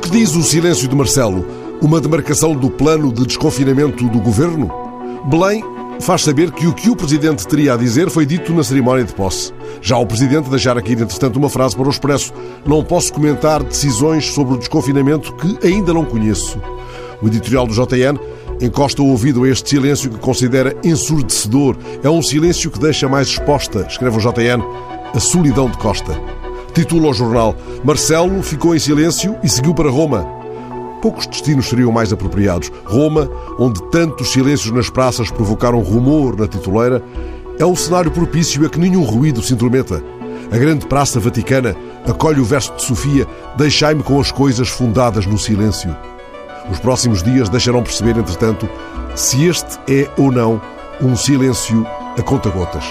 Diz o silêncio de Marcelo uma demarcação do plano de desconfinamento do governo? Belém faz saber que o que o Presidente teria a dizer foi dito na cerimónia de posse. Já o Presidente deixara aqui, entretanto, uma frase para o Expresso. Não posso comentar decisões sobre o desconfinamento que ainda não conheço. O editorial do JN encosta o ouvido a este silêncio que considera ensurdecedor. É um silêncio que deixa mais exposta, escreve o JN, a solidão de Costa. Titula o jornal Marcelo ficou em silêncio e seguiu para Roma. Poucos destinos seriam mais apropriados. Roma, onde tantos silêncios nas praças provocaram rumor na tituleira, é um cenário propício a que nenhum ruído se intrometa. A grande praça vaticana acolhe o verso de Sofia: Deixai-me com as coisas fundadas no silêncio. Os próximos dias deixarão perceber, entretanto, se este é ou não um silêncio a conta-gotas.